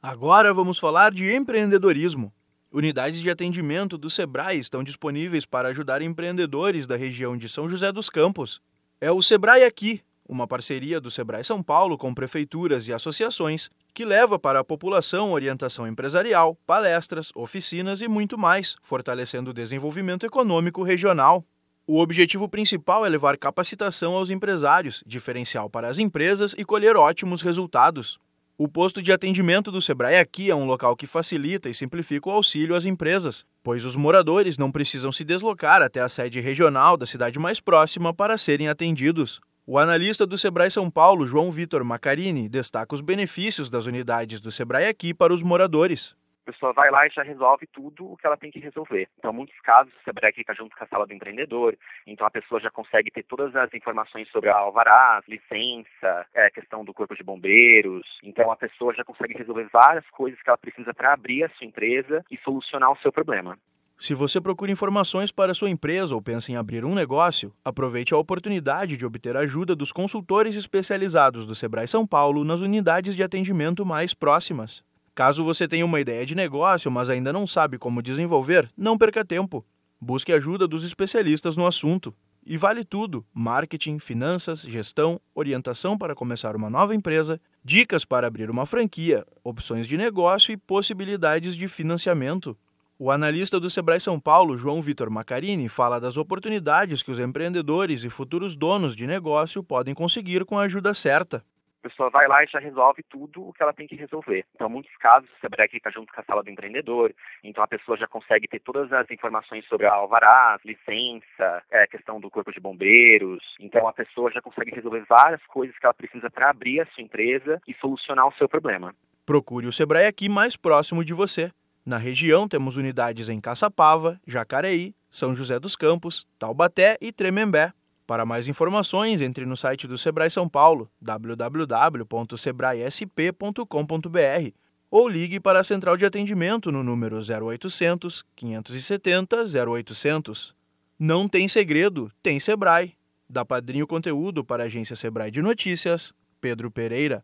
Agora vamos falar de empreendedorismo. Unidades de atendimento do Sebrae estão disponíveis para ajudar empreendedores da região de São José dos Campos. É o Sebrae Aqui, uma parceria do Sebrae São Paulo com prefeituras e associações, que leva para a população orientação empresarial, palestras, oficinas e muito mais, fortalecendo o desenvolvimento econômico regional. O objetivo principal é levar capacitação aos empresários, diferencial para as empresas e colher ótimos resultados. O posto de atendimento do Sebrae aqui é um local que facilita e simplifica o auxílio às empresas, pois os moradores não precisam se deslocar até a sede regional da cidade mais próxima para serem atendidos. O analista do Sebrae São Paulo, João Vitor Macarini, destaca os benefícios das unidades do Sebrae aqui para os moradores pessoa vai lá e já resolve tudo o que ela tem que resolver. Então, muitos casos, o Sebrae fica junto com a sala do empreendedor, então a pessoa já consegue ter todas as informações sobre a alvará, licença, é, questão do corpo de bombeiros. Então, a pessoa já consegue resolver várias coisas que ela precisa para abrir a sua empresa e solucionar o seu problema. Se você procura informações para sua empresa ou pensa em abrir um negócio, aproveite a oportunidade de obter ajuda dos consultores especializados do Sebrae São Paulo nas unidades de atendimento mais próximas. Caso você tenha uma ideia de negócio, mas ainda não sabe como desenvolver, não perca tempo. Busque ajuda dos especialistas no assunto. E vale tudo: marketing, finanças, gestão, orientação para começar uma nova empresa, dicas para abrir uma franquia, opções de negócio e possibilidades de financiamento. O analista do Sebrae São Paulo, João Vitor Macarini, fala das oportunidades que os empreendedores e futuros donos de negócio podem conseguir com a ajuda certa pessoa vai lá e já resolve tudo o que ela tem que resolver. Então, muitos casos, o Sebrae fica junto com a sala do empreendedor, então a pessoa já consegue ter todas as informações sobre a alvará, licença, é, questão do corpo de bombeiros, então a pessoa já consegue resolver várias coisas que ela precisa para abrir a sua empresa e solucionar o seu problema. Procure o Sebrae aqui mais próximo de você. Na região temos unidades em Caçapava, Jacareí, São José dos Campos, Taubaté e Tremembé. Para mais informações, entre no site do Sebrae São Paulo, www.sebraesp.com.br ou ligue para a central de atendimento no número 0800 570 0800. Não tem segredo, tem Sebrae. Da Padrinho Conteúdo para a agência Sebrae de Notícias, Pedro Pereira.